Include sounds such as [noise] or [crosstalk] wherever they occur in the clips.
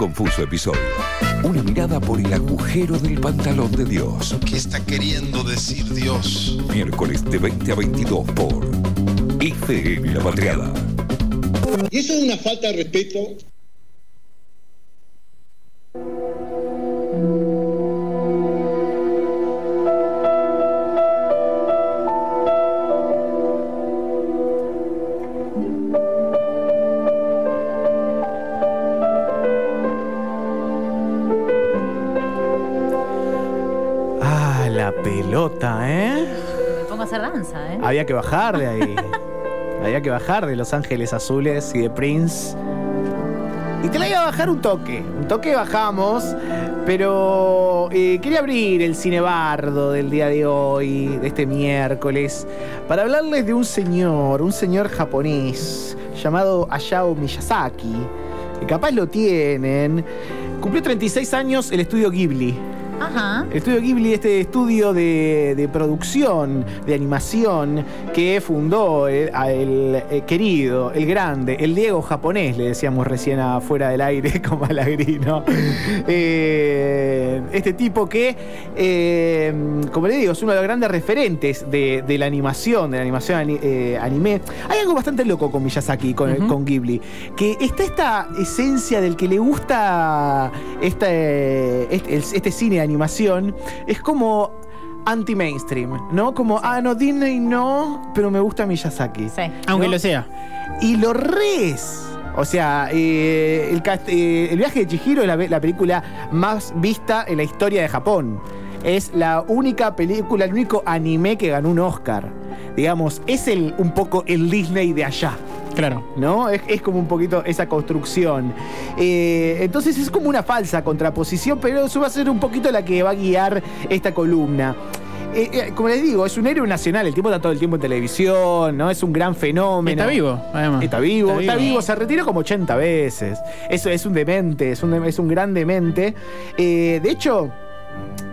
confuso episodio. Una mirada por el agujero del pantalón de Dios. ¿Qué está queriendo decir Dios? Miércoles de 20 a 22 por ICN La Patriada. Y eso es una falta de respeto pelota, ¿eh? Me pongo a hacer danza, ¿eh? Había que bajar de ahí. [laughs] Había que bajar de Los Ángeles Azules y de Prince. Y te la iba a bajar un toque. Un toque bajamos. Pero eh, quería abrir el cinebardo del día de hoy, de este miércoles, para hablarles de un señor, un señor japonés llamado Hayao Miyazaki, que capaz lo tienen. Cumplió 36 años el estudio Ghibli. Ajá. El estudio Ghibli, este estudio de, de producción, de animación, que fundó el, eh, querido, el grande, el Diego japonés, le decíamos recién afuera del aire [laughs] con Malagrino. Eh, este tipo que, eh, como le digo, es uno de los grandes referentes de, de la animación, de la animación ani- eh, anime. Hay algo bastante loco con Miyazaki, con, con Ghibli, que está esta esencia del que le gusta este, este, este cine de animación, es como anti-mainstream, ¿no? Como, ah, no, Disney no, pero me gusta Miyazaki. Sí. Aunque lo sea. Y lo res. O sea, eh, el, cast- eh, el viaje de Chihiro es la película más vista en la historia de Japón. Es la única película, el único anime que ganó un Oscar. Digamos, es el, un poco el Disney de allá. Claro. ¿no? Es, es como un poquito esa construcción. Eh, entonces es como una falsa contraposición, pero eso va a ser un poquito la que va a guiar esta columna. Eh, eh, como les digo, es un héroe nacional, el tipo está todo el tiempo en televisión, ¿no? Es un gran fenómeno. Está vivo, además. Está vivo, está vivo, se retiró como 80 veces. Eso es un demente, es un, es un gran demente. Eh, de hecho,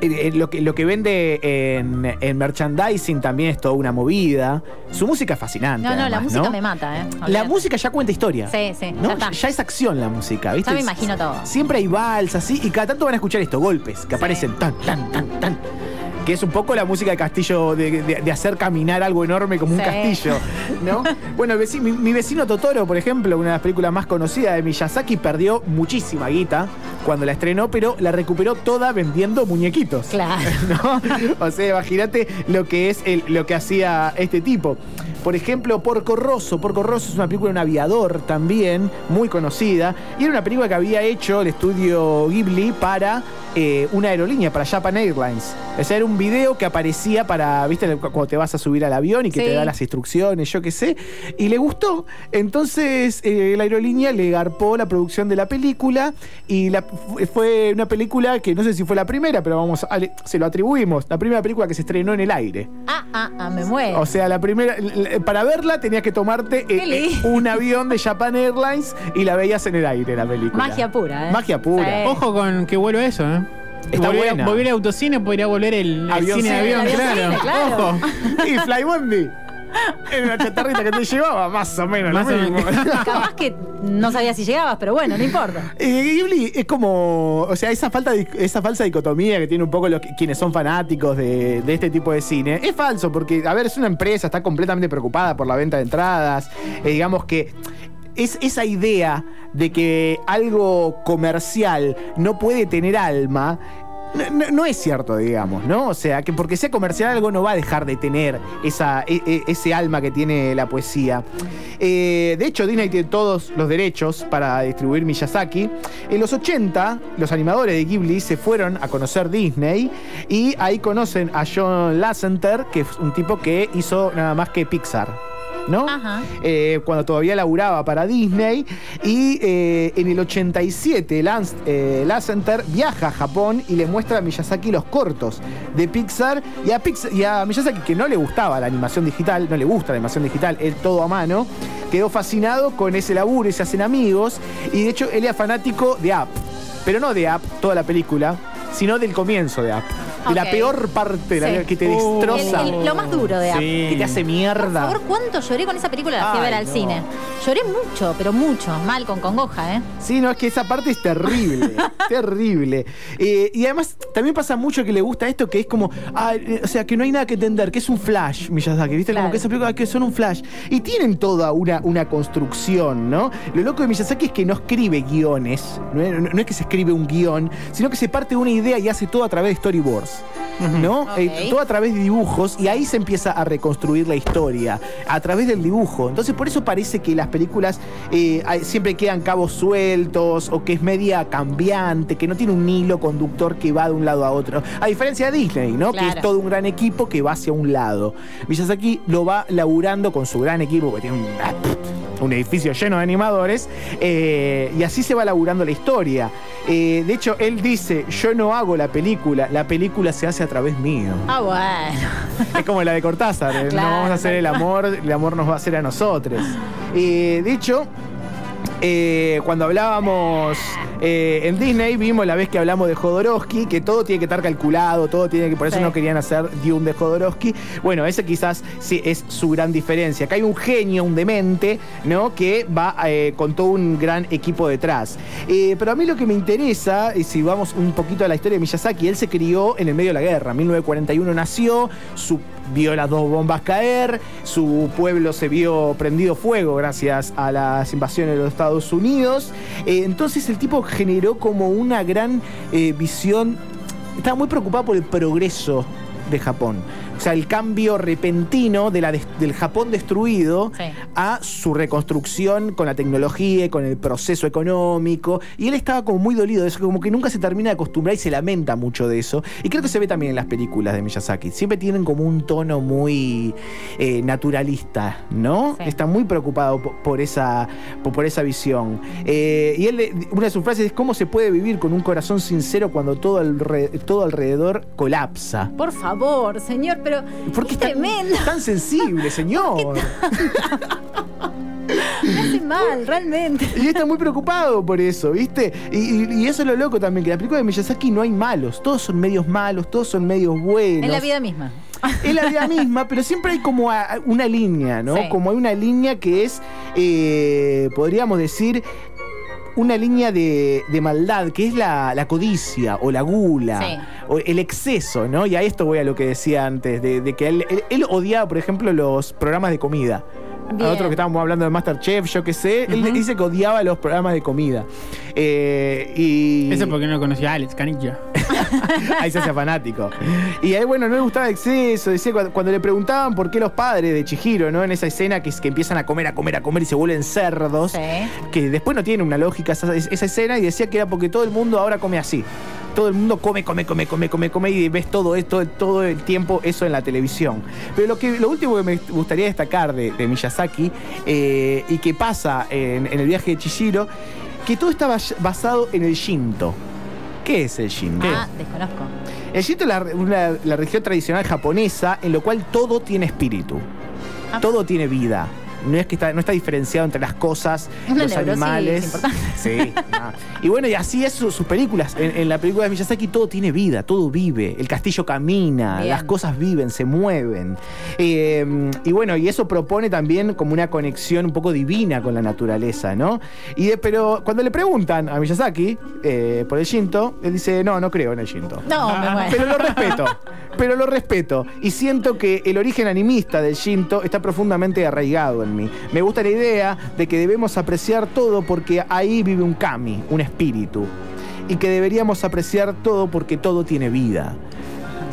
eh, eh, lo, que, lo que vende en, en merchandising también es toda una movida. Su música es fascinante. No, no, la música ¿no? me mata, ¿eh? La música ya cuenta historia. Sí, sí, ¿no? ya está. Ya es acción la música, ¿viste? Ya me imagino todo. Siempre hay vals así y cada tanto van a escuchar estos golpes que aparecen tan, tan, tan, tan. Que es un poco la música de castillo, de, de- de hacer caminar algo enorme como un castillo, ¿no? [laughs] bueno, el mi, mi vecino Totoro, por ejemplo, una de las películas más conocidas de Miyazaki, perdió muchísima guita cuando la estrenó, pero la recuperó toda vendiendo muñequitos. Claro. [laughs] ¿no? O sea, imagínate lo que es el- lo que hacía este tipo. Por ejemplo, Porco Rosso. Porco Rosso es una película de un aviador también, muy conocida. Y era una película que había hecho el estudio Ghibli para eh, una aerolínea, para Japan Airlines. O sea, era un video que aparecía para, viste, cuando te vas a subir al avión y que Sí. te da las instrucciones, yo qué sé. Y le gustó. Entonces, eh, la aerolínea le garpó la producción de la película. Y la- fue una película que no sé si fue la primera, pero vamos, a- se lo atribuimos. La primera película que se estrenó en el aire. Ah, ah, ah, me muero. O sea, la primera, l- para verla tenías que tomarte eh, Qué eh, un avión de Japan Airlines y la veías en el aire la película. Magia pura, ¿eh? Magia pura. Sí. Ojo con que vuelva eso, ¿eh? Está volver, buena. volver a autocine, podría volver el, el Avión cine de avión, avión claro. cine, claro. Ojo. Y Flybondi. Era una chatarrita que te llevaba, más o menos Más lo o mismo. menos. [laughs] Capaz que no sabía si llegabas, pero bueno, no importa. Eh, Ghibli es como, o sea, esa falta esa falsa dicotomía que tiene un poco los quienes son fanáticos de, de este tipo de cine. Es falso porque, a ver, es una empresa, está completamente preocupada por la venta de entradas. Eh, digamos que es esa idea de que algo comercial no puede tener alma. No, es cierto, digamos, ¿no? O sea, que porque sea comercial algo no va a dejar de tener esa, e- e- ese alma que tiene la poesía. Eh, de hecho, Disney tiene todos los derechos para distribuir Miyazaki. En los 80, los animadores de Ghibli se fueron a conocer Disney y ahí conocen a John Lasseter, que es un tipo que hizo nada más que Pixar. ¿No? Ajá. Eh, cuando todavía laburaba para Disney. Y eh, en el 87, Lance, eh, Lasseter viaja a Japón y le muestra a Miyazaki los cortos de Pixar. Y a, Pixar, y a Miyazaki, que no le gustaba la animación digital, no le gusta la animación digital, es todo a mano, quedó fascinado con ese laburo y se hacen amigos. Y de hecho, él era fanático de App. Pero no de App, toda la película, sino del comienzo de App. De la peor parte de la Sí. vida, que te Uh, destroza. El- el- lo más duro de Up. Que te hace Por mierda. favor, ¿cuánto lloré con esa película? La fui a ver Ay, al no. cine. Lloré mucho, pero mucho. Mal, con congoja, ¿eh? Sí, no, es que esa parte es terrible, [laughs] terrible. Eh, y además también pasa mucho que le gusta esto, que es como, ah, eh, o sea, que no hay nada que entender, que es un flash, Miyazaki, ¿viste? Como Claro. que esa película que son un flash. Y tienen toda una, una construcción, ¿no? Lo loco de Miyazaki es que no escribe guiones, no es, no es que se escribe un guion, sino que se parte de una idea y hace todo a través de storyboards. ¿No? Eh, todo a través de dibujos y ahí se empieza a reconstruir la historia, a través del dibujo. Entonces, por eso parece que las películas eh, siempre quedan cabos sueltos o que es media cambiante, que no tiene un hilo conductor que va de un lado a otro. A diferencia de Disney, ¿no? Que es todo un gran equipo que va hacia un lado. Miyazaki lo va laburando con su gran equipo, que tiene un, un edificio lleno de animadores, eh, y así se va laburando la historia. Eh, de hecho, él dice, yo no hago la película, la película se hace a través mío. Ah, bueno. Es como la de Cortázar, eh, no vamos a hacer el amor, el amor nos va a hacer a nosotros. Eh, de hecho, eh, cuando hablábamos eh, en Disney, vimos la vez que hablamos de Jodorowsky, que todo tiene que estar calculado, todo tiene que, por eso Sí. no querían hacer Dune de Jodorowsky. Bueno, ese quizás sí es su gran diferencia. Acá hay un genio, un demente, ¿no? Que va eh, con todo un gran equipo detrás. Eh, pero a mí lo que me interesa, y si vamos un poquito a la historia de Miyazaki, él se crió en el medio de la guerra. En 1941 nació, su vio las dos bombas caer, su pueblo se vio prendido fuego gracias a las invasiones de los Estados Unidos. Eh, entonces el tipo generó como una gran eh, visión, estaba muy preocupado por el progreso de Japón. O sea, el cambio repentino de la des- del Japón destruido Sí. a su reconstrucción con la tecnología y con el proceso económico. Y él estaba como muy dolido de eso, como que nunca se termina de acostumbrar y se lamenta mucho de eso. Y creo que se ve también en las películas de Miyazaki. Siempre tienen como un tono muy eh, naturalista, ¿no? Sí. Está muy preocupado po- por, esa, po- por, esa visión. Eh, y él, una de sus frases es, ¿cómo se puede vivir con un corazón sincero cuando todo, alre- todo alrededor colapsa? Por favor, señor, pero ¿Por qué es tan, tremendo. tan sensible, señor? [laughs] Me hace mal, realmente. Y él está muy preocupado por eso, ¿viste? Y, y- y eso es lo loco también, que en la película de Miyazaki no hay malos. Todos son medios malos, todos son medios buenos. En la vida misma. Es la vida misma, pero siempre hay como una línea, ¿no? Sí. Como hay una línea que es, eh, podríamos decir, una línea de, de maldad, que es la, la codicia o la gula, Sí. o el exceso, ¿no? Y a esto voy a lo que decía antes, de, de que él, él- él odiaba, por ejemplo, los programas de comida. Bien. A otro que estábamos hablando de Masterchef, yo qué sé, él dice que odiaba los programas de comida. Eh, y Eso porque no conocía a Alex Canilla. [laughs] ahí se hace fanático. Y ahí, bueno, no le gustaba el exceso. Decía, cuando, cuando le preguntaban por qué los padres de Chihiro, ¿no? En esa escena que, que empiezan a comer, a comer, a comer y se vuelven cerdos. Sí. Que después no tiene una lógica esa, esa escena y decía que era porque todo el mundo ahora come así. Todo el mundo come, come, come, come, come, come y ves todo esto todo el tiempo eso en la televisión. Pero lo que lo último que me gustaría destacar de, de Miyazaki eh, y que pasa en, en el viaje de Chihiro, que todo está bas- basado en el Shinto. ¿Qué es el Shinto? Ah, desconozco. El Shinto es la, una- la religión tradicional japonesa en lo cual todo tiene espíritu, Ah. todo tiene vida. No es que está, no está diferenciado entre las cosas, Una los neurosis animales. Sí. no. Y bueno, y así es su- sus películas. En, en la película de Miyazaki todo tiene vida, todo vive. El castillo camina, Bien. las cosas viven, se mueven. Eh, y bueno, y eso propone también como una conexión un poco divina con la naturaleza, ¿no? Y de- pero cuando le preguntan a Miyazaki eh, por el Shinto, él dice, no, no creo en el Shinto. No, me [laughs] muero. Pero lo respeto, pero lo respeto. Y siento que el origen animista del Shinto está profundamente arraigado en Me gusta la idea de que debemos apreciar todo porque ahí vive un kami, un espíritu. Y que deberíamos apreciar todo porque todo tiene vida.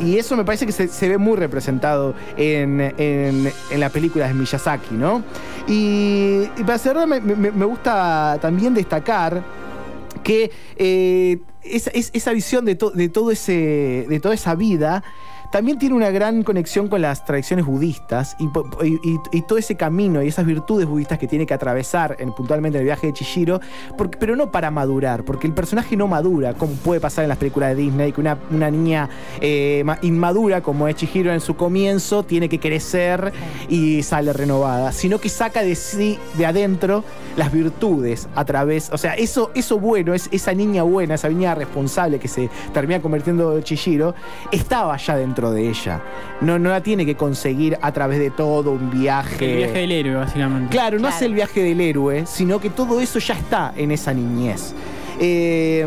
Y eso me parece que se, se ve muy representado en, en, en las películas de Miyazaki, ¿no? Y, para cerrar, me, me- gusta también destacar que eh, esa, es- esa visión de, de todo ese, de toda esa vida también tiene una gran conexión con las tradiciones budistas y, todo ese camino y esas virtudes budistas que tiene que atravesar en, puntualmente en el viaje de Chihiro, pero no para madurar, porque el personaje no madura, como puede pasar en las películas de Disney, que una, niña eh, ma- inmadura como es Chihiro en su comienzo tiene que crecer y sale renovada, sino que saca de sí, de adentro, las virtudes a través, o sea, eso, eso bueno, es, esa niña buena, esa niña responsable que se termina convirtiendo en Chihiro, estaba ya dentro de ella. No, no la tiene que conseguir a través de todo un viaje. El viaje del héroe, básicamente. Claro, no Claro. hace el viaje del héroe, sino que todo eso ya está en esa niñez. Eh,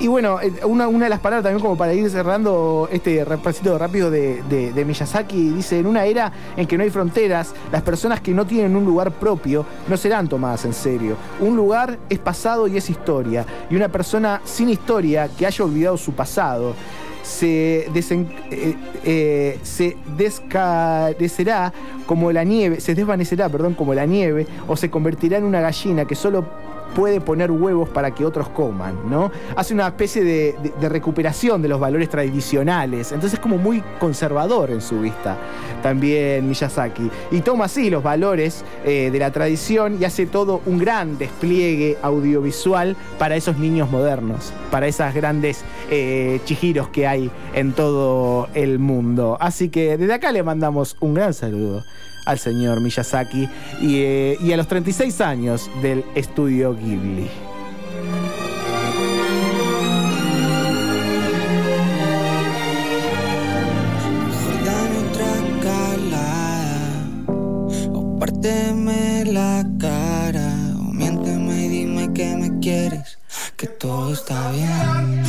y bueno, eh, una, una de las palabras también como para ir cerrando este repasito rápido de, de- de Miyazaki, dice, en una era en que no hay fronteras, las personas que no tienen un lugar propio no serán tomadas en serio. Un lugar es pasado y es historia. Y una persona sin historia que haya olvidado su pasado se, desen- eh, eh, se como la nieve, se desvanecerá, perdón, como la nieve, o se convertirá en una gallina que solo puede poner huevos para que otros coman, ¿no? Hace una especie de, recuperación de los valores tradicionales, entonces es como muy conservador en su vista también Miyazaki. Y toma así los valores eh, de la tradición y hace todo un gran despliegue audiovisual para esos niños modernos, para esas grandes eh, chijiros que hay en todo el mundo. Así que desde acá le mandamos un gran saludo al señor Miyazaki y, eh, a los 36 años del estudio Ghibli. Dame otra calada O párteme la cara O miénteme y dime que me quieres Que todo está bien